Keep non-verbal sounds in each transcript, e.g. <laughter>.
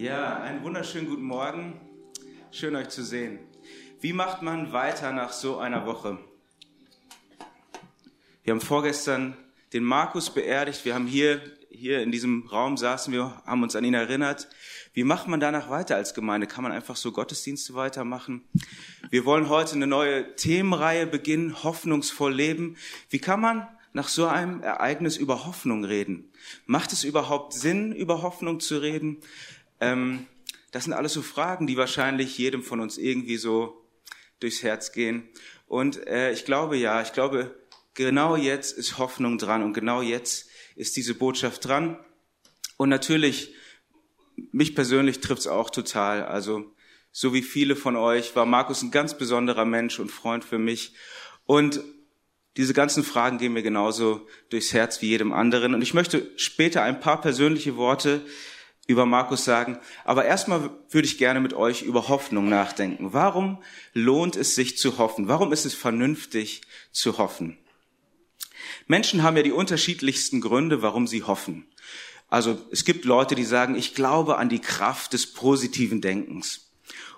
Ja, einen wunderschönen guten Morgen. Schön euch zu sehen. Wie macht man weiter nach so einer Woche? Wir haben vorgestern den Markus beerdigt. Wir haben hier, hier in diesem Raum saßen wir, haben uns an ihn erinnert. Wie macht man danach weiter als Gemeinde? Kann man einfach so Gottesdienste weitermachen? Wir wollen heute eine neue Themenreihe beginnen, hoffnungsvoll leben. Wie kann man nach so einem Ereignis über Hoffnung reden? Macht es überhaupt Sinn, über Hoffnung zu reden? Ähm, das sind alles so Fragen, die wahrscheinlich jedem von uns irgendwie so durchs Herz gehen. Und äh, ich glaube ja, ich glaube, genau jetzt ist Hoffnung dran und genau jetzt ist diese Botschaft dran. Und natürlich, mich persönlich trifft's auch total. Also so wie viele von euch war Markus ein ganz besonderer Mensch und Freund für mich. Und diese ganzen Fragen gehen mir genauso durchs Herz wie jedem anderen. Und ich möchte später ein paar persönliche Worte über Markus sagen. Aber erstmal würde ich gerne mit euch über Hoffnung nachdenken. Warum lohnt es sich zu hoffen? Warum ist es vernünftig zu hoffen? Menschen haben ja die unterschiedlichsten Gründe, warum sie hoffen. Also es gibt Leute, die sagen, ich glaube an die Kraft des positiven Denkens.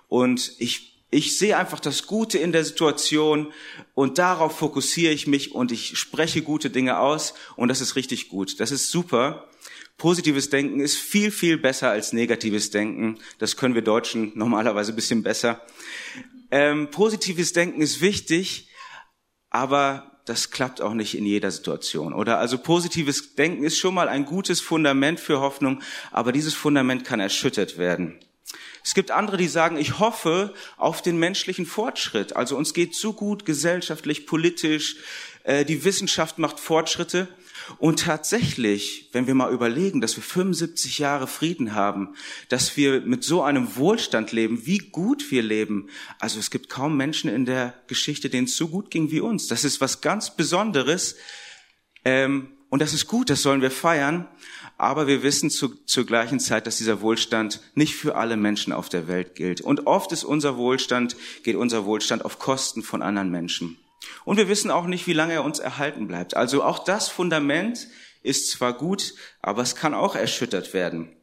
Und ich ich sehe einfach das Gute in der Situation und darauf fokussiere ich mich und ich spreche gute Dinge aus und das ist richtig gut. Das ist super. Positives Denken ist viel, viel besser als negatives Denken. Das können wir Deutschen normalerweise ein bisschen besser. Ähm, positives Denken ist wichtig, aber das klappt auch nicht in jeder Situation, oder? Also positives Denken ist schon mal ein gutes Fundament für Hoffnung, aber dieses Fundament kann erschüttert werden. Es gibt andere, die sagen, ich hoffe auf den menschlichen Fortschritt. Also uns geht so gut gesellschaftlich, politisch, äh, die Wissenschaft macht Fortschritte. Und tatsächlich, wenn wir mal überlegen, dass wir 75 Jahre Frieden haben, dass wir mit so einem Wohlstand leben, wie gut wir leben. Also es gibt kaum Menschen in der Geschichte, denen es so gut ging wie uns. Das ist was ganz Besonderes. Ähm, und das ist gut, das sollen wir feiern. Aber wir wissen zu, zur gleichen Zeit, dass dieser Wohlstand nicht für alle Menschen auf der Welt gilt. Und oft ist unser Wohlstand, geht unser Wohlstand auf Kosten von anderen Menschen. Und wir wissen auch nicht, wie lange er uns erhalten bleibt. Also auch das Fundament ist zwar gut, aber es kann auch erschüttert werden.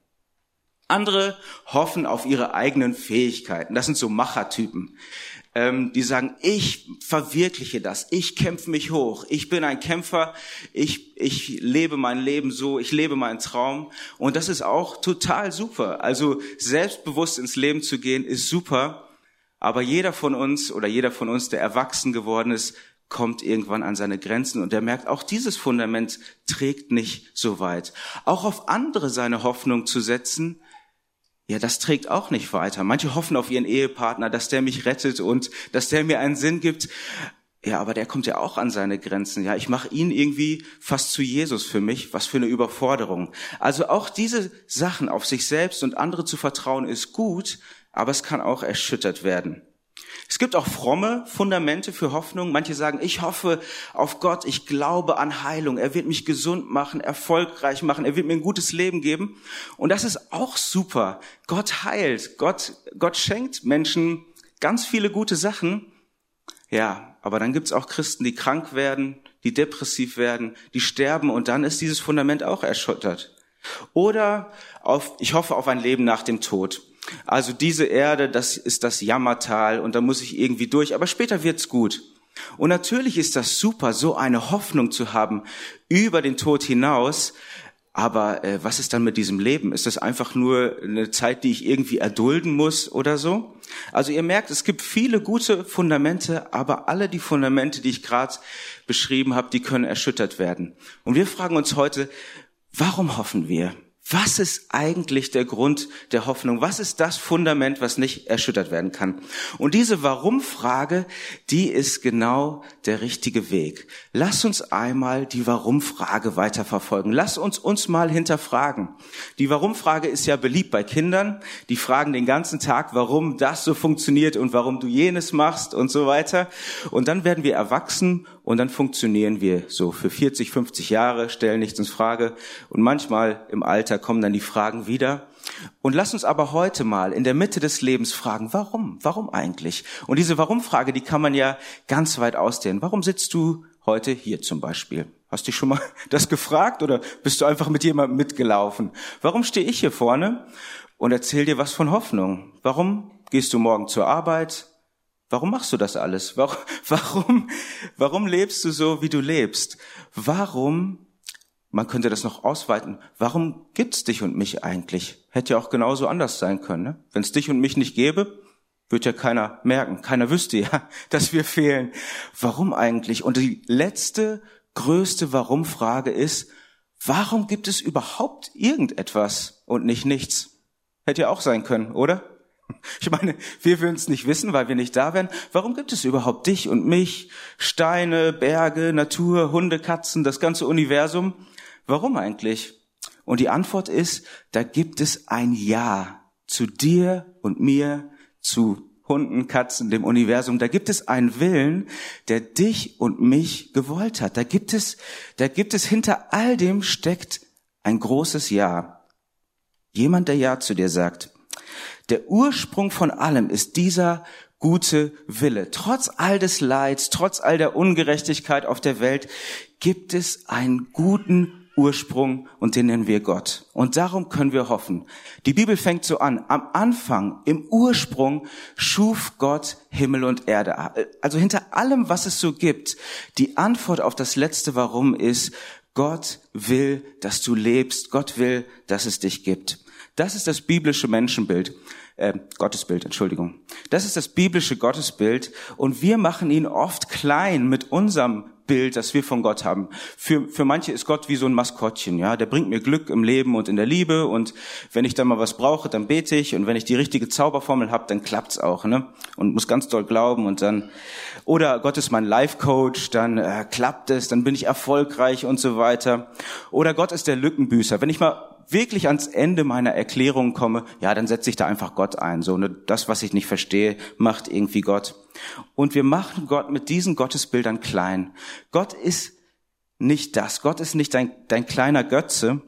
Andere hoffen auf ihre eigenen Fähigkeiten. Das sind so Machertypen. Ähm, die sagen, ich verwirkliche das, ich kämpfe mich hoch, ich bin ein Kämpfer, ich, ich lebe mein Leben so, ich lebe meinen Traum. Und das ist auch total super. Also selbstbewusst ins Leben zu gehen, ist super. Aber jeder von uns oder jeder von uns, der erwachsen geworden ist, kommt irgendwann an seine Grenzen und er merkt, auch dieses Fundament trägt nicht so weit. Auch auf andere seine Hoffnung zu setzen, ja, das trägt auch nicht weiter. Manche hoffen auf ihren Ehepartner, dass der mich rettet und dass der mir einen Sinn gibt. Ja, aber der kommt ja auch an seine Grenzen. Ja, ich mache ihn irgendwie fast zu Jesus für mich. Was für eine Überforderung. Also auch diese Sachen auf sich selbst und andere zu vertrauen ist gut, aber es kann auch erschüttert werden. Es gibt auch fromme Fundamente für Hoffnung. Manche sagen, ich hoffe auf Gott, ich glaube an Heilung. Er wird mich gesund machen, erfolgreich machen, er wird mir ein gutes Leben geben. Und das ist auch super. Gott heilt, Gott, Gott schenkt Menschen ganz viele gute Sachen. Ja, aber dann gibt's auch Christen, die krank werden, die depressiv werden, die sterben und dann ist dieses Fundament auch erschüttert. Oder auf, ich hoffe auf ein Leben nach dem Tod. Also diese Erde, das ist das Jammertal und da muss ich irgendwie durch, aber später wird's gut. Und natürlich ist das super, so eine Hoffnung zu haben über den Tod hinaus. Aber äh, was ist dann mit diesem Leben? Ist das einfach nur eine Zeit, die ich irgendwie erdulden muss oder so? Also ihr merkt, es gibt viele gute Fundamente, aber alle die Fundamente, die ich gerade beschrieben habe, die können erschüttert werden. Und wir fragen uns heute, warum hoffen wir? Was ist eigentlich der Grund der Hoffnung? Was ist das Fundament, was nicht erschüttert werden kann? Und diese Warum-Frage, die ist genau der richtige Weg. Lass uns einmal die Warum-Frage weiterverfolgen. Lass uns uns mal hinterfragen. Die Warum-Frage ist ja beliebt bei Kindern. Die fragen den ganzen Tag, warum das so funktioniert und warum du jenes machst und so weiter. Und dann werden wir erwachsen und dann funktionieren wir so für 40, 50 Jahre, stellen nichts in Frage und manchmal im Alter kommen dann die Fragen wieder. Und lass uns aber heute mal in der Mitte des Lebens fragen, warum? Warum eigentlich? Und diese Warum-Frage, die kann man ja ganz weit ausdehnen. Warum sitzt du heute hier zum Beispiel? Hast dich schon mal <laughs> das gefragt oder bist du einfach mit jemandem mitgelaufen? Warum stehe ich hier vorne und erzähl dir was von Hoffnung? Warum gehst du morgen zur Arbeit? Warum machst du das alles? Warum, <laughs> warum, warum lebst du so, wie du lebst? Warum, man könnte das noch ausweiten, warum gibt's dich und mich eigentlich? Hätte ja auch genauso anders sein können. Ne? Wenn es dich und mich nicht gäbe, wird ja keiner merken. Keiner wüsste ja, <laughs> dass wir fehlen. Warum eigentlich? Und die letzte, größte Warum-Frage ist, warum gibt es überhaupt irgendetwas und nicht nichts? Hätte ja auch sein können, oder? Ich meine, wir würden es nicht wissen, weil wir nicht da wären. Warum gibt es überhaupt dich und mich, Steine, Berge, Natur, Hunde, Katzen, das ganze Universum? Warum eigentlich? Und die Antwort ist, da gibt es ein Ja zu dir und mir, zu Hunden, Katzen, dem Universum. Da gibt es einen Willen, der dich und mich gewollt hat. Da gibt es, da gibt es hinter all dem steckt ein großes Ja. Jemand, der Ja zu dir sagt. Der Ursprung von allem ist dieser gute Wille. Trotz all des Leids, trotz all der Ungerechtigkeit auf der Welt gibt es einen guten Ursprung und den nennen wir Gott. Und darum können wir hoffen. Die Bibel fängt so an. Am Anfang, im Ursprung schuf Gott Himmel und Erde. Also hinter allem, was es so gibt, die Antwort auf das letzte Warum ist, Gott will, dass du lebst. Gott will, dass es dich gibt. Das ist das biblische Menschenbild äh, Gottesbild, Entschuldigung. Das ist das biblische Gottesbild und wir machen ihn oft klein mit unserem Bild, das wir von Gott haben. Für, für manche ist Gott wie so ein Maskottchen, ja. Der bringt mir Glück im Leben und in der Liebe und wenn ich dann mal was brauche, dann bete ich und wenn ich die richtige Zauberformel habe, dann klappt's auch, ne? Und muss ganz doll glauben und dann, oder Gott ist mein Life Coach, dann äh, klappt es, dann bin ich erfolgreich und so weiter. Oder Gott ist der Lückenbüßer. Wenn ich mal wirklich ans Ende meiner Erklärung komme, ja, dann setze ich da einfach Gott ein. So, ne, das, was ich nicht verstehe, macht irgendwie Gott. Und wir machen Gott mit diesen Gottesbildern klein. Gott ist nicht das. Gott ist nicht dein, dein kleiner Götze.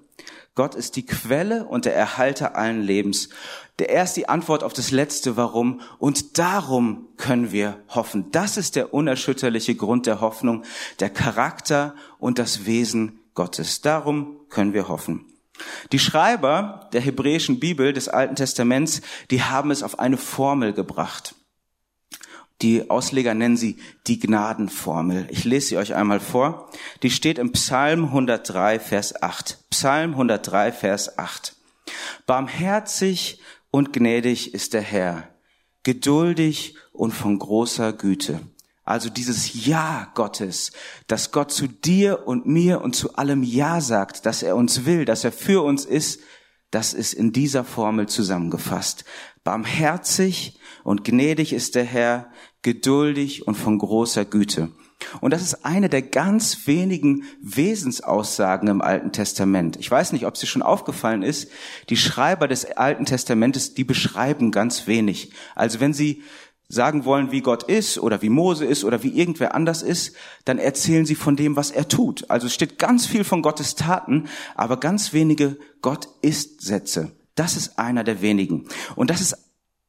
Gott ist die Quelle und der Erhalter allen Lebens. Der erst die Antwort auf das letzte Warum. Und darum können wir hoffen. Das ist der unerschütterliche Grund der Hoffnung, der Charakter und das Wesen Gottes. Darum können wir hoffen. Die Schreiber der hebräischen Bibel des Alten Testaments, die haben es auf eine Formel gebracht. Die Ausleger nennen sie die Gnadenformel. Ich lese sie euch einmal vor. Die steht im Psalm 103, Vers 8. Psalm 103, Vers 8. Barmherzig und gnädig ist der Herr, geduldig und von großer Güte. Also dieses Ja Gottes, dass Gott zu dir und mir und zu allem Ja sagt, dass er uns will, dass er für uns ist, das ist in dieser Formel zusammengefasst. Barmherzig und gnädig ist der Herr, geduldig und von großer Güte. Und das ist eine der ganz wenigen Wesensaussagen im Alten Testament. Ich weiß nicht, ob es dir schon aufgefallen ist, die Schreiber des Alten Testamentes, die beschreiben ganz wenig. Also wenn sie sagen wollen, wie Gott ist oder wie Mose ist oder wie irgendwer anders ist, dann erzählen sie von dem, was er tut. Also es steht ganz viel von Gottes Taten, aber ganz wenige Gott ist Sätze. Das ist einer der wenigen. Und das ist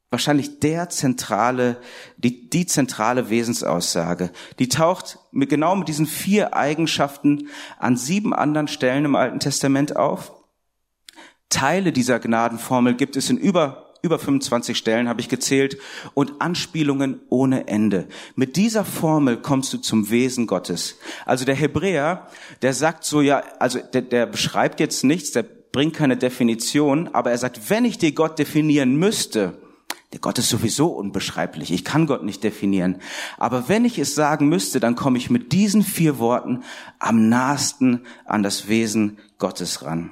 wahrscheinlich der zentrale, die, die zentrale Wesensaussage. Die taucht mit, genau mit diesen vier Eigenschaften an sieben anderen Stellen im Alten Testament auf. Teile dieser Gnadenformel gibt es in über über 25 Stellen habe ich gezählt und Anspielungen ohne Ende. Mit dieser Formel kommst du zum Wesen Gottes. Also der Hebräer, der sagt so, ja, also der, der beschreibt jetzt nichts, der bringt keine Definition, aber er sagt, wenn ich dir Gott definieren müsste, der Gott ist sowieso unbeschreiblich. Ich kann Gott nicht definieren. Aber wenn ich es sagen müsste, dann komme ich mit diesen vier Worten am nahesten an das Wesen Gottes ran.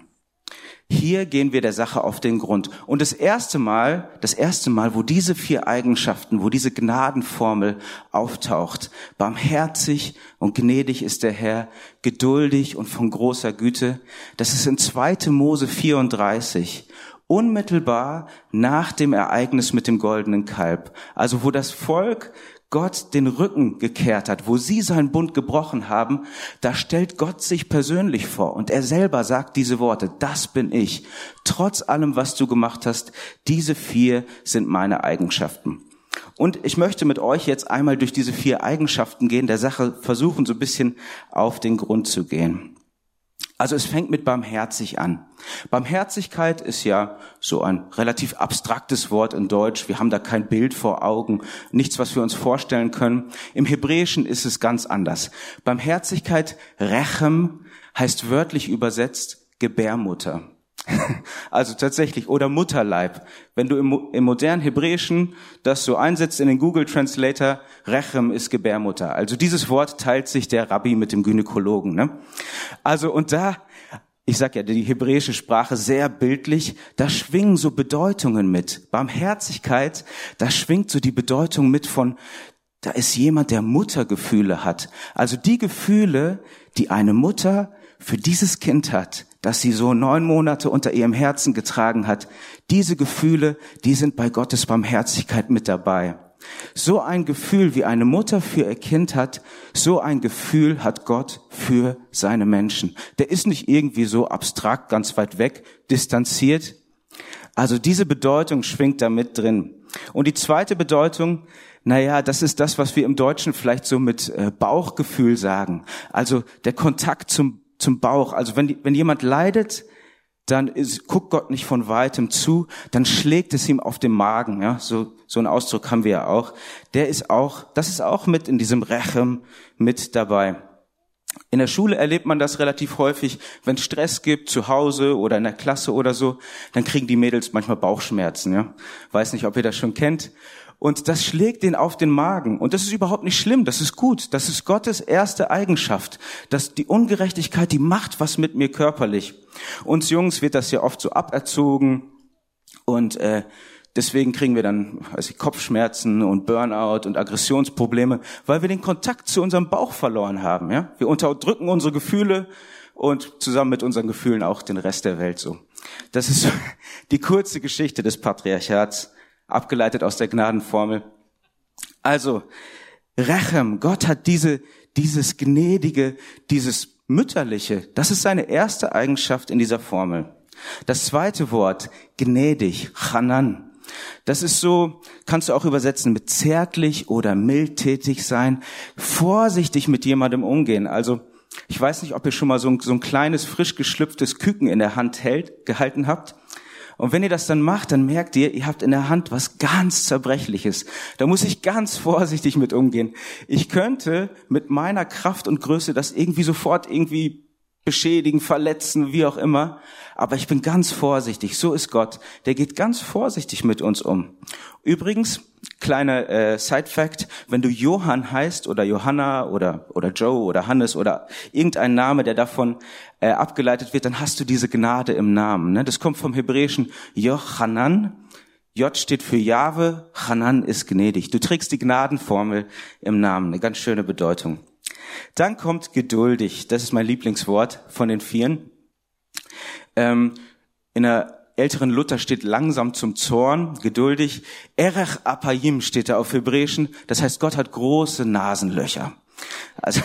Hier gehen wir der Sache auf den Grund. Und das erste Mal, das erste Mal, wo diese vier Eigenschaften, wo diese Gnadenformel auftaucht, barmherzig und gnädig ist der Herr, geduldig und von großer Güte, das ist in 2. Mose 34, unmittelbar nach dem Ereignis mit dem goldenen Kalb. Also wo das Volk Gott den Rücken gekehrt hat, wo sie seinen Bund gebrochen haben, da stellt Gott sich persönlich vor und er selber sagt diese Worte, das bin ich. Trotz allem, was du gemacht hast, diese vier sind meine Eigenschaften. Und ich möchte mit euch jetzt einmal durch diese vier Eigenschaften gehen, der Sache versuchen, so ein bisschen auf den Grund zu gehen. Also es fängt mit barmherzig an. Barmherzigkeit ist ja so ein relativ abstraktes Wort in Deutsch. Wir haben da kein Bild vor Augen, nichts, was wir uns vorstellen können. Im Hebräischen ist es ganz anders. Barmherzigkeit, Rechem, heißt wörtlich übersetzt Gebärmutter. <laughs> Also tatsächlich, oder Mutterleib. Wenn du im, im modernen Hebräischen das so einsetzt in den Google Translator, Rechem ist Gebärmutter. Also dieses Wort teilt sich der Rabbi mit dem Gynäkologen. Ne? Also und da, ich sag ja, die hebräische Sprache sehr bildlich, da schwingen so Bedeutungen mit. Barmherzigkeit, da schwingt so die Bedeutung mit von, da ist jemand, der Muttergefühle hat. Also die Gefühle, die eine Mutter für dieses Kind hat, das sie so neun Monate unter ihrem Herzen getragen hat, diese Gefühle, die sind bei Gottes Barmherzigkeit mit dabei. So ein Gefühl, wie eine Mutter für ihr Kind hat, so ein Gefühl hat Gott für seine Menschen. Der ist nicht irgendwie so abstrakt, ganz weit weg, distanziert. Also diese Bedeutung schwingt da mit drin. Und die zweite Bedeutung, naja, das ist das, was wir im Deutschen vielleicht so mit äh, Bauchgefühl sagen. Also der Kontakt zum zum Bauch. Also wenn, wenn jemand leidet, dann ist, guckt Gott nicht von weitem zu, dann schlägt es ihm auf den Magen. Ja, so so einen Ausdruck haben wir ja auch. Der ist auch, das ist auch mit in diesem Rechem mit dabei. In der Schule erlebt man das relativ häufig, wenn es Stress gibt, zu Hause oder in der Klasse oder so, dann kriegen die Mädels manchmal Bauchschmerzen. Ja, weiß nicht, ob ihr das schon kennt und das schlägt den auf den Magen. Und das ist überhaupt nicht schlimm, das ist gut. Das ist Gottes erste Eigenschaft. Dass die Ungerechtigkeit, die macht was mit mir körperlich. Uns Jungs wird das ja oft so aberzogen und äh, deswegen kriegen wir dann weiß ich, Kopfschmerzen und Burnout und Aggressionsprobleme, weil wir den Kontakt zu unserem Bauch verloren haben. Ja? Wir unterdrücken unsere Gefühle und zusammen mit unseren Gefühlen auch den Rest der Welt so. Das ist <laughs> die kurze Geschichte des Patriarchats abgeleitet aus der Gnadenformel. Also, Rechem, Gott hat diese, dieses Gnädige, dieses Mütterliche, das ist seine erste Eigenschaft in dieser Formel. Das zweite Wort, gnädig, Chanan. Das ist so, kannst du auch übersetzen mit zärtlich oder mildtätig sein, vorsichtig mit jemandem umgehen. Also, ich weiß nicht, ob ihr schon mal so ein, so ein kleines, frisch geschlüpftes Küken in der Hand hält, gehalten habt. Und wenn ihr das dann macht, dann merkt ihr, ihr habt in der Hand was ganz Zerbrechliches. Da muss ich ganz vorsichtig mit umgehen. Ich könnte mit meiner Kraft und Größe das irgendwie sofort irgendwie beschädigen, verletzen, wie auch immer. Aber ich bin ganz vorsichtig. So ist Gott. Der geht ganz vorsichtig mit uns um. Übrigens, kleiner äh, Side-Fact, wenn du Johann heißt oder Johanna oder, oder Joe oder Hannes oder irgendein Name, der davon äh, abgeleitet wird, dann hast du diese Gnade im Namen. Ne? Das kommt vom hebräischen Jochanan. J steht für Jahwe, Hanan ist gnädig. Du trägst die Gnadenformel im Namen, eine ganz schöne Bedeutung. Dann kommt geduldig, das ist mein Lieblingswort von den Vieren. Ähm, in der älteren Luther steht langsam zum Zorn, geduldig. Erech apayim steht da auf Hebräischen, das heißt, Gott hat große Nasenlöcher. Also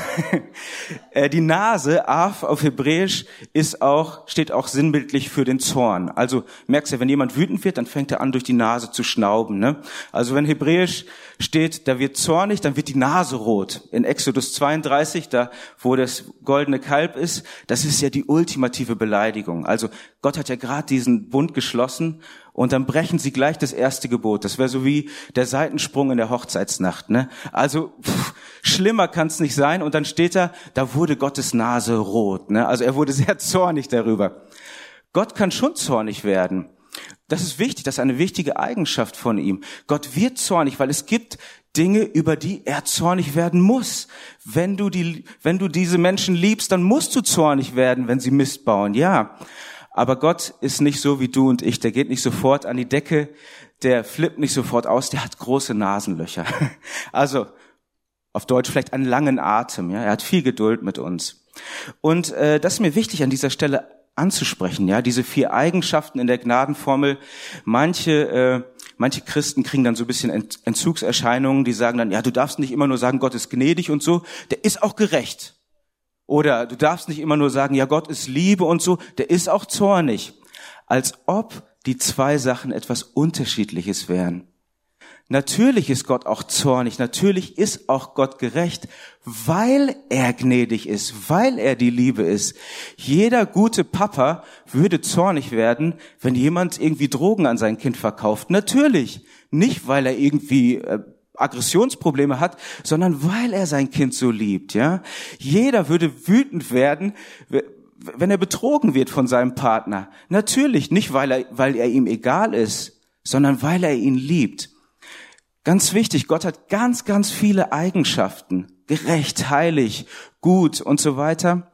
<laughs> äh, die Nase, Af auf Hebräisch, ist auch, steht auch sinnbildlich für den Zorn. Also merkst du, wenn jemand wütend wird, dann fängt er an, durch die Nase zu schnauben. Ne? Also wenn Hebräisch steht, da wird zornig, dann wird die Nase rot. In Exodus 32, da wo das goldene Kalb ist, das ist ja die ultimative Beleidigung. Also Gott hat ja gerade diesen Bund geschlossen und dann brechen sie gleich das erste Gebot. Das wäre so wie der Seitensprung in der Hochzeitsnacht. Ne? Also pff, schlimmer kann es nicht sein. Und dann steht da, da wurde Gottes Nase rot. Ne? Also er wurde <laughs> sehr zornig darüber. Gott kann schon zornig werden. Das ist wichtig, das ist eine wichtige Eigenschaft von ihm. Gott wird zornig, weil es gibt Dinge, über die er zornig werden muss. Wenn du die, wenn du diese Menschen liebst, dann musst du zornig werden, wenn sie Mist bauen. Ja. Aber Gott ist nicht so wie du und ich. Der geht nicht sofort an die Decke, der flippt nicht sofort aus, der hat große Nasenlöcher. <laughs> Also auf Deutsch vielleicht einen langen Atem. Ja, er hat viel Geduld mit uns. Und äh, das ist mir wichtig an dieser Stelle anzusprechen. Ja, diese vier Eigenschaften in der Gnadenformel. Manche äh, manche Christen kriegen dann so ein bisschen Entzugserscheinungen. Die sagen dann, ja, du darfst nicht immer nur sagen, Gott ist gnädig und so. Der ist auch gerecht. Oder du darfst nicht immer nur sagen, ja, Gott ist Liebe und so, der ist auch zornig. Als ob die zwei Sachen etwas Unterschiedliches wären. Natürlich ist Gott auch zornig, natürlich ist auch Gott gerecht, weil er gnädig ist, weil er die Liebe ist. Jeder gute Papa würde zornig werden, wenn jemand irgendwie Drogen an sein Kind verkauft. Natürlich. Nicht, weil er irgendwie äh, Aggressionsprobleme hat, sondern weil er sein Kind so liebt, ja. Jeder würde wütend werden, wenn er betrogen wird von seinem Partner. Natürlich nicht, weil er, weil er ihm egal ist, sondern weil er ihn liebt. Ganz wichtig, Gott hat ganz, ganz viele Eigenschaften. Gerecht, heilig, gut und so weiter.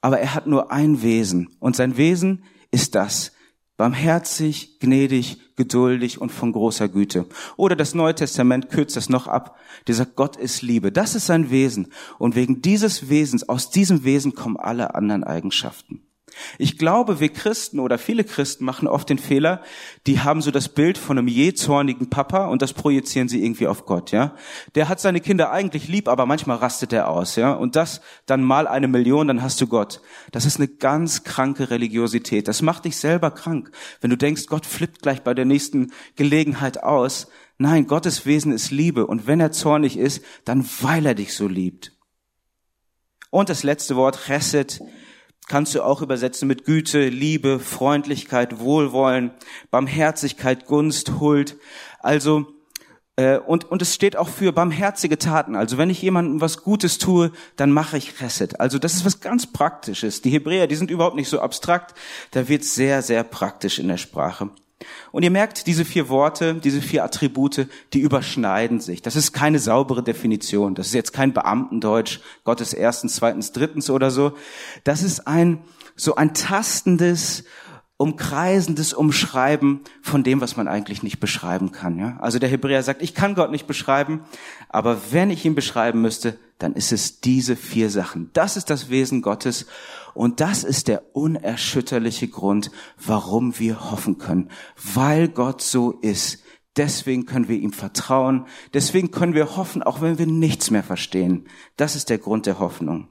Aber er hat nur ein Wesen. Und sein Wesen ist das. Barmherzig, gnädig, geduldig und von großer Güte. Oder das Neue Testament kürzt das noch ab. Dieser Gott ist Liebe. Das ist sein Wesen. Und wegen dieses Wesens, aus diesem Wesen kommen alle anderen Eigenschaften. Ich glaube, wir Christen oder viele Christen machen oft den Fehler, die haben so das Bild von einem je zornigen Papa und das projizieren sie irgendwie auf Gott, ja. Der hat seine Kinder eigentlich lieb, aber manchmal rastet er aus, ja. Und das dann mal eine Million, dann hast du Gott. Das ist eine ganz kranke Religiosität. Das macht dich selber krank. Wenn du denkst, Gott flippt gleich bei der nächsten Gelegenheit aus. Nein, Gottes Wesen ist Liebe. Und wenn er zornig ist, dann weil er dich so liebt. Und das letzte Wort, Chesed, kannst du auch übersetzen mit Güte, Liebe, Freundlichkeit, Wohlwollen, Barmherzigkeit, Gunst, Huld. Also äh, und und es steht auch für barmherzige Taten. Also wenn ich jemandem was Gutes tue, dann mache ich Chesed. Also das ist was ganz Praktisches. Die Hebräer, die sind überhaupt nicht so abstrakt. Da wird sehr sehr praktisch in der Sprache. Und ihr merkt, diese vier Worte, diese vier Attribute, die überschneiden sich. Das ist keine saubere Definition. Das ist jetzt kein Beamtendeutsch, Gottes erstens, zweitens, drittens oder so. Das ist ein, so ein tastendes, umkreisendes Umschreiben von dem, was man eigentlich nicht beschreiben kann. Ja? Also der Hebräer sagt, ich kann Gott nicht beschreiben, aber wenn ich ihn beschreiben müsste, dann ist es diese vier Sachen. Das ist das Wesen Gottes und das ist der unerschütterliche Grund, warum wir hoffen können, weil Gott so ist. Deswegen können wir ihm vertrauen, deswegen können wir hoffen, auch wenn wir nichts mehr verstehen. Das ist der Grund der Hoffnung.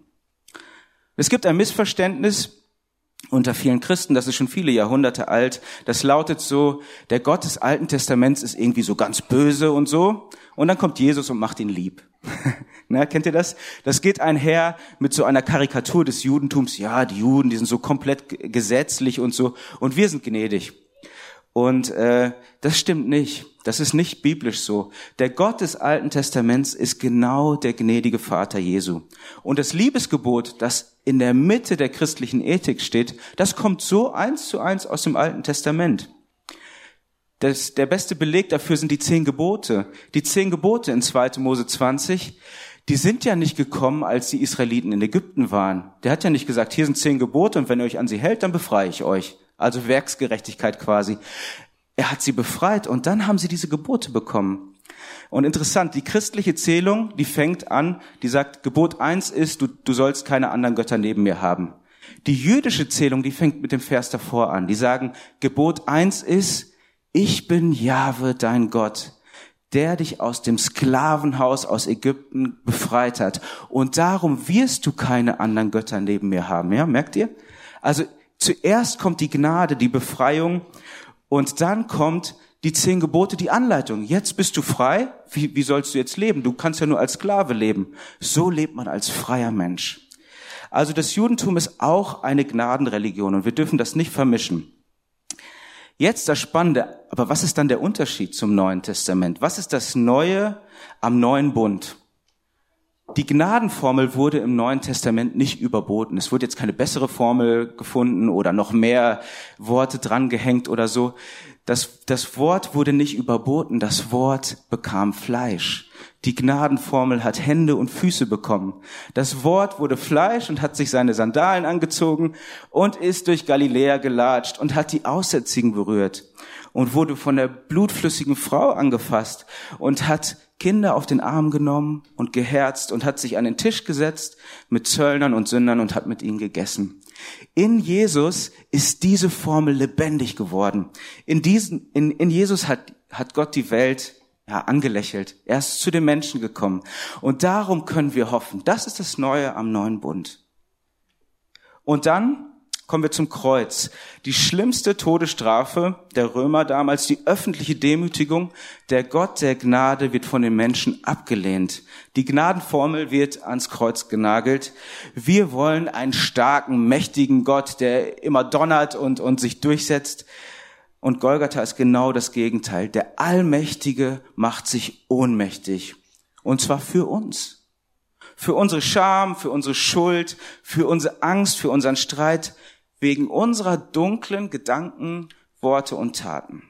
Es gibt ein Missverständnis, unter vielen Christen, das ist schon viele Jahrhunderte alt. Das lautet so, der Gott des Alten Testaments ist irgendwie so ganz böse und so. Und dann kommt Jesus und macht ihn lieb. <laughs> Na, kennt ihr das? Das geht einher mit so einer Karikatur des Judentums. Ja, die Juden, die sind so komplett gesetzlich und so. Und wir sind gnädig. Und äh, das stimmt nicht. Das ist nicht biblisch so. Der Gott des Alten Testaments ist genau der gnädige Vater Jesu. Und das Liebesgebot, das in der Mitte der christlichen Ethik steht, das kommt so eins zu eins aus dem Alten Testament. Das, der beste Beleg dafür sind die zehn Gebote. Die zehn Gebote in 2. Mose 20, die sind ja nicht gekommen, als die Israeliten in Ägypten waren. Der hat ja nicht gesagt, hier sind zehn Gebote und wenn ihr euch an sie hält, dann befreie ich euch. Also Werksgerechtigkeit quasi. Er hat sie befreit und dann haben sie diese Gebote bekommen. Und interessant, die christliche Zählung, die fängt an, die sagt, Gebot eins ist, du, du sollst keine anderen Götter neben mir haben. Die jüdische Zählung, die fängt mit dem Vers davor an. Die sagen, Gebot eins ist, ich bin Jahwe, dein Gott, der dich aus dem Sklavenhaus aus Ägypten befreit hat. Und darum wirst du keine anderen Götter neben mir haben. Ja, merkt ihr? Also zuerst kommt die Gnade, die Befreiung und dann kommt die zehn Gebote, die Anleitung. Jetzt bist du frei. Wie, wie sollst du jetzt leben? Du kannst ja nur als Sklave leben. So lebt man als freier Mensch. Also das Judentum ist auch eine Gnadenreligion und wir dürfen das nicht vermischen. Jetzt das Spannende, aber was ist dann der Unterschied zum Neuen Testament? Was ist das Neue am neuen Bund? Die Gnadenformel wurde im Neuen Testament nicht überboten. Es wurde jetzt keine bessere Formel gefunden oder noch mehr Worte drangehängt oder so. Das, das Wort wurde nicht überboten, das Wort bekam Fleisch. Die Gnadenformel hat Hände und Füße bekommen. Das Wort wurde Fleisch und hat sich seine Sandalen angezogen und ist durch Galiläa gelatscht und hat die Aussätzigen berührt und wurde von der blutflüssigen Frau angefasst und hat Kinder auf den Arm genommen und geherzt und hat sich an den Tisch gesetzt mit Zöllnern und Sündern und hat mit ihnen gegessen. In Jesus ist diese Formel lebendig geworden. In, diesen, in, in Jesus hat, hat Gott die Welt ja, angelächelt. Er ist zu den Menschen gekommen. Und darum können wir hoffen. Das ist das Neue am neuen Bund. Und dann kommen wir zum Kreuz. Die schlimmste Todesstrafe der Römer damals, die öffentliche Demütigung. Der Gott der Gnade wird von den Menschen abgelehnt. Die Gnadenformel wird ans Kreuz genagelt. Wir wollen einen starken, mächtigen Gott, der immer donnert und, und sich durchsetzt. Und Golgatha ist genau das Gegenteil. Der Allmächtige macht sich ohnmächtig. Und zwar für uns für unsere Scham, für unsere Schuld, für unsere Angst, für unseren Streit wegen unserer dunklen Gedanken, Worte und Taten.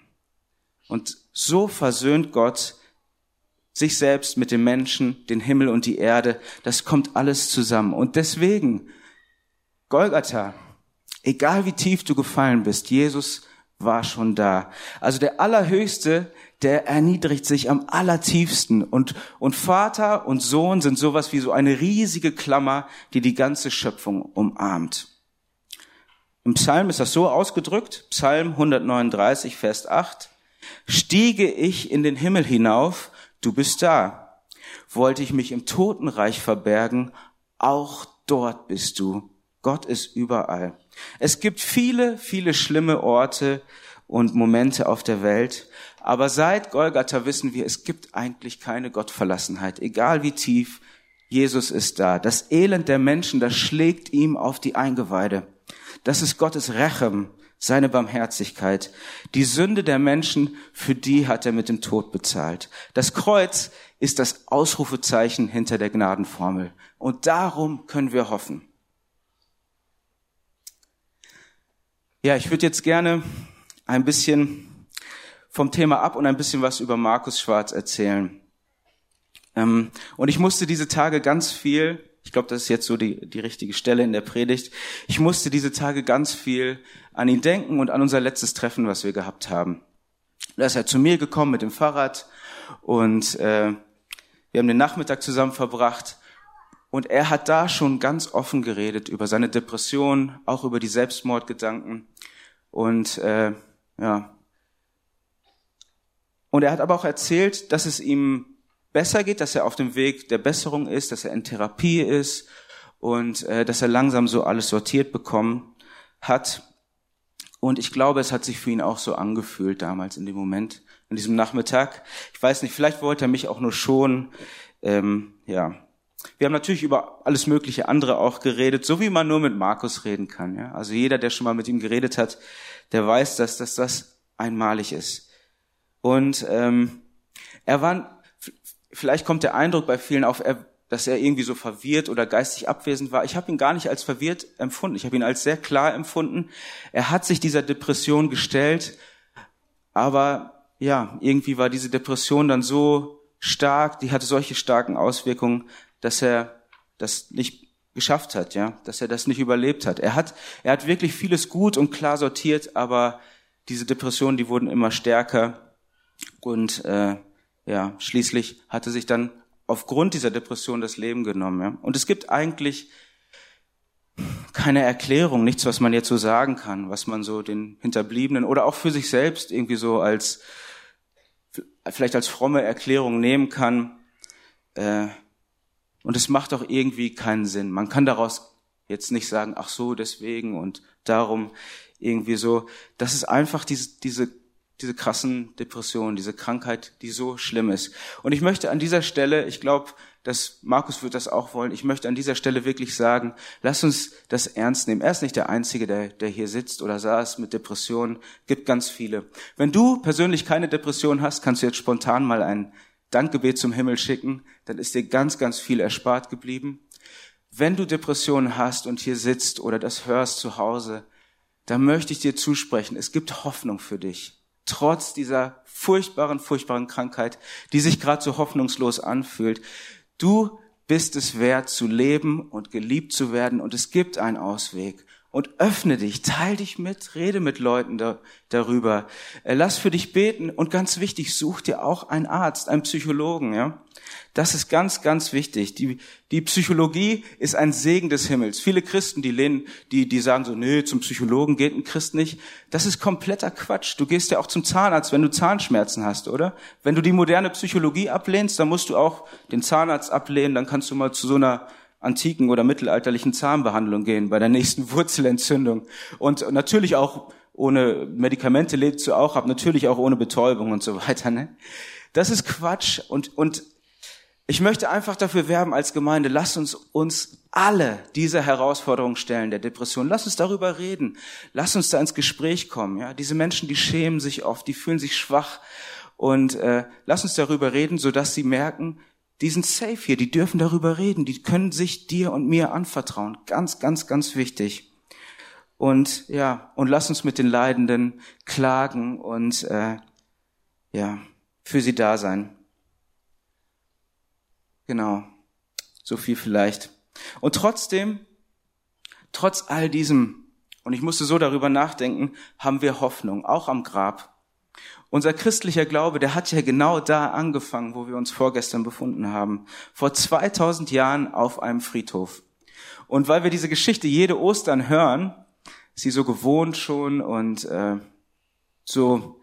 Und so versöhnt Gott sich selbst mit dem Menschen, den Himmel und die Erde. Das kommt alles zusammen. Und deswegen, Golgatha, egal wie tief du gefallen bist, Jesus war schon da. Also der Allerhöchste, der erniedrigt sich am allertiefsten. Und, und Vater und Sohn sind sowas wie so eine riesige Klammer, die die ganze Schöpfung umarmt. Im Psalm ist das so ausgedrückt, Psalm 139, Vers 8. Stiege ich in den Himmel hinauf, du bist da. Wollte ich mich im Totenreich verbergen, auch dort bist du. Gott ist überall. Es gibt viele, viele schlimme Orte und Momente auf der Welt, aber seit Golgatha wissen wir, es gibt eigentlich keine Gottverlassenheit, egal wie tief, Jesus ist da. Das Elend der Menschen, das schlägt ihm auf die Eingeweide. Das ist Gottes Rechem, seine Barmherzigkeit. Die Sünde der Menschen, für die hat er mit dem Tod bezahlt. Das Kreuz ist das Ausrufezeichen hinter der Gnadenformel. Und darum können wir hoffen. Ja, ich würde jetzt gerne ein bisschen vom Thema ab und ein bisschen was über Markus Schwarz erzählen. Ähm, und ich musste diese Tage ganz viel ich glaube, das ist jetzt so die, die richtige Stelle in der Predigt. Ich musste diese Tage ganz viel an ihn denken und an unser letztes Treffen, was wir gehabt haben. Da ist er zu mir gekommen mit dem Fahrrad und äh, wir haben den Nachmittag zusammen verbracht und er hat da schon ganz offen geredet über seine Depression, auch über die Selbstmordgedanken und äh, ja. Und er hat aber auch erzählt, dass es ihm besser geht, dass er auf dem Weg der Besserung ist, dass er in Therapie ist und äh, dass er langsam so alles sortiert bekommen hat. Und ich glaube, es hat sich für ihn auch so angefühlt damals in dem Moment, in diesem Nachmittag. Ich weiß nicht, vielleicht wollte er mich auch nur schon. Ähm, ja, wir haben natürlich über alles mögliche andere auch geredet, so wie man nur mit Markus reden kann. Ja? Also jeder, der schon mal mit ihm geredet hat, der weiß, dass, dass das einmalig ist. Und ähm, er war vielleicht kommt der Eindruck bei vielen auf, dass er irgendwie so verwirrt oder geistig abwesend war. Ich habe ihn gar nicht als verwirrt empfunden. Ich habe ihn als sehr klar empfunden. Er hat sich dieser Depression gestellt, aber ja, irgendwie war diese Depression dann so stark, die hatte solche starken Auswirkungen, dass er das nicht geschafft hat, ja, dass er das nicht überlebt hat. Er hat, er hat wirklich vieles gut und klar sortiert, aber diese Depressionen, die wurden immer stärker und äh, ja, schließlich hatte sich dann aufgrund dieser Depression das Leben genommen. Ja. Und es gibt eigentlich keine Erklärung, nichts, was man jetzt so sagen kann, was man so den Hinterbliebenen oder auch für sich selbst irgendwie so als, vielleicht als fromme Erklärung nehmen kann. Äh, und es macht auch irgendwie keinen Sinn. Man kann daraus jetzt nicht sagen, ach so, deswegen und darum irgendwie so. Das ist einfach diese, diese diese krassen Depressionen, diese Krankheit, die so schlimm ist. Und ich möchte an dieser Stelle, ich glaube, dass Markus wird das auch wollen, ich möchte an dieser Stelle wirklich sagen, lass uns das ernst nehmen. Er ist nicht der Einzige, der, der hier sitzt oder saß mit Depressionen, gibt ganz viele. Wenn du persönlich keine Depression hast, kannst du jetzt spontan mal ein Dankgebet zum Himmel schicken, dann ist dir ganz, ganz viel erspart geblieben. Wenn du Depressionen hast und hier sitzt oder das hörst zu Hause, dann möchte ich dir zusprechen, es gibt Hoffnung für dich trotz dieser furchtbaren, furchtbaren Krankheit, die sich gerade so hoffnungslos anfühlt. Du bist es wert zu leben und geliebt zu werden und es gibt einen Ausweg und öffne dich, teil dich mit, rede mit Leuten da, darüber. Äh, lass für dich beten und ganz wichtig, such dir auch einen Arzt, einen Psychologen, ja. Das ist ganz, ganz wichtig. Die, die Psychologie ist ein Segen des Himmels. Viele Christen, die lehnen, die, die sagen so, nö, zum Psychologen geht ein Christ nicht. Das ist kompletter Quatsch. Du gehst ja auch zum Zahnarzt, wenn du Zahnschmerzen hast, oder? Wenn du die moderne Psychologie ablehnst, dann musst du auch den Zahnarzt ablehnen, dann kannst du mal zu so einer antiken oder mittelalterlichen Zahnbehandlung gehen, bei der nächsten <laughs> Wurzelentzündung. Und natürlich auch ohne Medikamente lebst du auch ab, natürlich auch ohne Betäubung und so weiter. Ne? Das ist Quatsch. Und, und ich möchte einfach dafür werben als Gemeinde, lasst uns uns alle diese Herausforderungen stellen der Depression. Lass uns darüber reden. Lass uns da ins Gespräch kommen. Ja, diese Menschen, die schämen sich oft, die fühlen sich schwach und äh, lass uns darüber reden, so dass sie merken, die sind safe hier, die dürfen darüber reden, die können sich dir und mir anvertrauen. Ganz, ganz, ganz wichtig. Und ja, und lass uns mit den Leidenden klagen und äh, ja, für sie da sein. Genau. So viel vielleicht. Und trotzdem, trotz all diesem, und ich musste so darüber nachdenken, haben wir Hoffnung, auch am Grab. Unser christlicher Glaube, der hat ja genau da angefangen, wo wir uns vorgestern befunden haben. Vor 2000 Jahren auf einem Friedhof. Und weil wir diese Geschichte jede Ostern hören, ist sie so gewohnt schon und äh, so,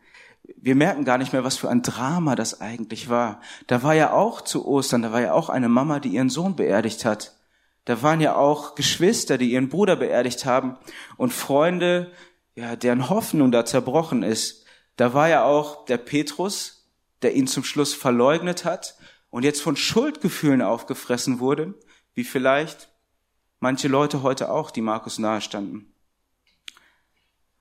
wir merken gar nicht mehr, was für ein Drama das eigentlich war. Da war ja auch zu Ostern, da war ja auch eine Mama, die ihren Sohn beerdigt hat. Da waren ja auch Geschwister, die ihren Bruder beerdigt haben und Freunde, ja, deren Hoffnung da zerbrochen ist. Da war ja auch der Petrus, der ihn zum Schluss verleugnet hat und jetzt von Schuldgefühlen aufgefressen wurde, wie vielleicht manche Leute heute auch, die Markus nahestanden.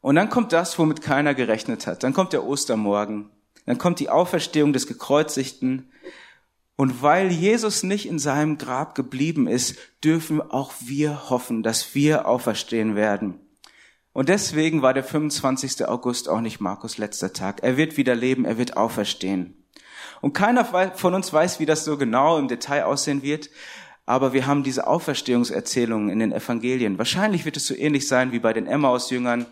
Und dann kommt das, womit keiner gerechnet hat. Dann kommt der Ostermorgen. Dann kommt die Auferstehung des Gekreuzigten. Und weil Jesus nicht in seinem Grab geblieben ist, dürfen auch wir hoffen, dass wir auferstehen werden. Und deswegen war der 25. August auch nicht Markus letzter Tag. Er wird wieder leben, er wird auferstehen. Und keiner von uns weiß, wie das so genau im Detail aussehen wird, aber wir haben diese Auferstehungserzählungen in den Evangelien. Wahrscheinlich wird es so ähnlich sein wie bei den Emmaus-Jüngern,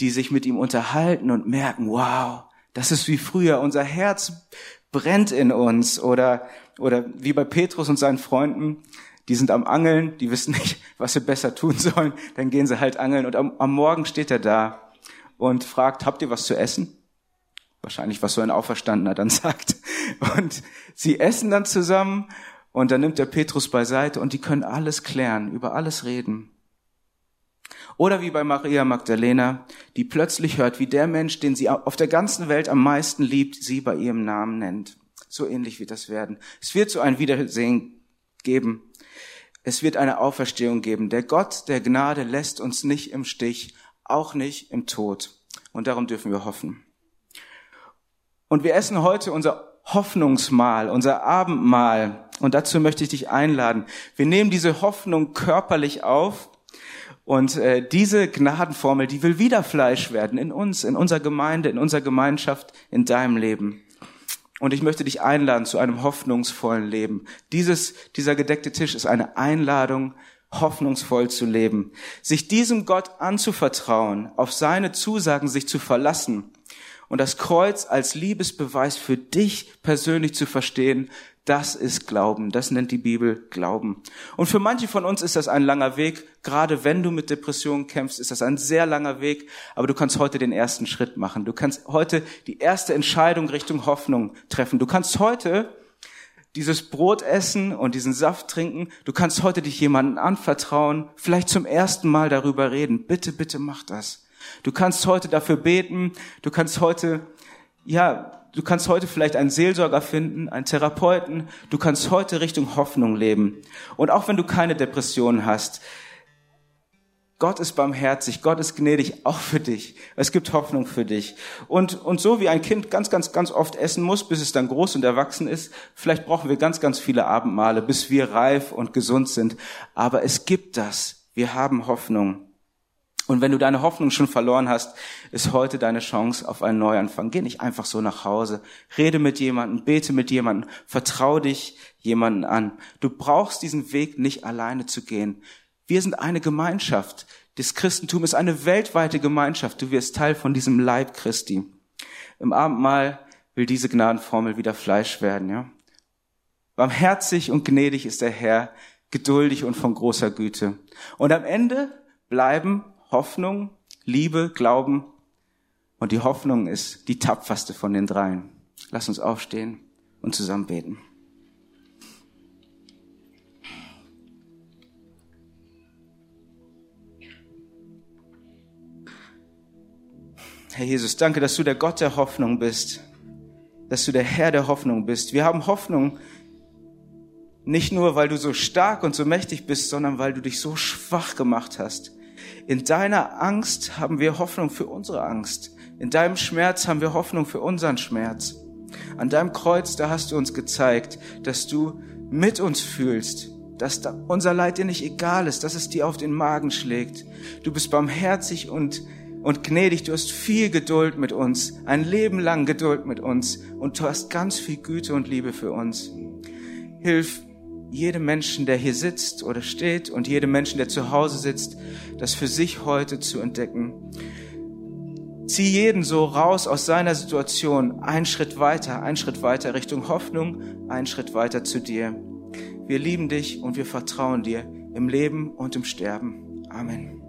die sich mit ihm unterhalten und merken, wow, das ist wie früher, unser Herz brennt in uns. Oder, oder wie bei Petrus und seinen Freunden, die sind am Angeln, die wissen nicht, <laughs> was sie besser tun sollen, dann gehen sie halt angeln und am, am Morgen steht er da und fragt, habt ihr was zu essen? Wahrscheinlich, was so ein Auferstandener dann <laughs> sagt. Und sie essen dann zusammen und dann nimmt der Petrus beiseite und die können alles klären, über alles reden. Oder wie bei Maria Magdalena, die plötzlich hört, wie der Mensch, den sie auf der ganzen Welt am meisten liebt, sie bei ihrem Namen nennt. So ähnlich wird das werden. Es wird so ein Wiedersehen geben. Es wird eine Auferstehung geben. Der Gott der Gnade lässt uns nicht im Stich, auch nicht im Tod. Und darum dürfen wir hoffen. Und wir essen heute unser Hoffnungsmahl, unser Abendmahl. Und dazu möchte ich dich einladen. Wir nehmen diese Hoffnung körperlich auf. Und äh, diese Gnadenformel, die will wieder Fleisch werden in uns, in unserer Gemeinde, in unserer Gemeinschaft, in deinem Leben. Und ich möchte dich einladen zu einem hoffnungsvollen Leben. Dieses, dieser gedeckte Tisch ist eine Einladung, hoffnungsvoll zu leben. Sich diesem Gott anzuvertrauen, auf seine Zusagen sich zu verlassen und das Kreuz als Liebesbeweis für dich persönlich zu verstehen, das ist Glauben. Das nennt die Bibel Glauben. Und für manche von uns ist das ein langer Weg. Gerade wenn du mit Depressionen kämpfst, ist das ein sehr langer Weg. Aber du kannst heute den ersten Schritt machen. Du kannst heute die erste Entscheidung Richtung Hoffnung treffen. Du kannst heute dieses Brot essen und diesen Saft trinken. Du kannst heute dich jemandem anvertrauen, vielleicht zum ersten Mal darüber reden. Bitte, bitte mach das. Du kannst heute dafür beten. Du kannst heute, ja, du kannst heute vielleicht einen Seelsorger finden, einen Therapeuten. Du kannst heute Richtung Hoffnung leben. Und auch wenn du keine Depression hast, Gott ist barmherzig, Gott ist gnädig, auch für dich. Es gibt Hoffnung für dich. Und, und so wie ein Kind ganz, ganz, ganz oft essen muss, bis es dann groß und erwachsen ist, vielleicht brauchen wir ganz, ganz viele Abendmale, bis wir reif und gesund sind. Aber es gibt das. Wir haben Hoffnung. Und wenn du deine Hoffnung schon verloren hast, ist heute deine Chance auf einen Neuanfang. Geh nicht einfach so nach Hause. Rede mit jemandem, bete mit jemandem, vertrau dich jemanden an. Du brauchst diesen Weg nicht alleine zu gehen. Wir sind eine Gemeinschaft. Das Christentum ist eine weltweite Gemeinschaft. Du wirst Teil von diesem Leib Christi. Im Abendmahl will diese Gnadenformel wieder Fleisch werden, ja. Barmherzig und gnädig ist der Herr, geduldig und von großer Güte. Und am Ende bleiben Hoffnung, Liebe, Glauben. Und die Hoffnung ist die tapferste von den dreien. Lass uns aufstehen und zusammen beten. Herr Jesus, danke, dass du der Gott der Hoffnung bist, dass du der Herr der Hoffnung bist. Wir haben Hoffnung nicht nur, weil du so stark und so mächtig bist, sondern weil du dich so schwach gemacht hast, in deiner Angst haben wir Hoffnung für unsere Angst. In deinem Schmerz haben wir Hoffnung für unseren Schmerz. An deinem Kreuz, da hast du uns gezeigt, dass du mit uns fühlst, dass unser Leid dir nicht egal ist, dass es dir auf den Magen schlägt. Du bist barmherzig und, und gnädig, du hast viel Geduld mit uns, ein Leben lang Geduld mit uns und du hast ganz viel Güte und Liebe für uns. Hilf jedem Menschen, der hier sitzt oder steht und jedem Menschen, der zu Hause sitzt, das für sich heute zu entdecken. Zieh jeden so raus aus seiner Situation, einen Schritt weiter, einen Schritt weiter Richtung Hoffnung, einen Schritt weiter zu dir. Wir lieben dich und wir vertrauen dir im Leben und im Sterben. Amen.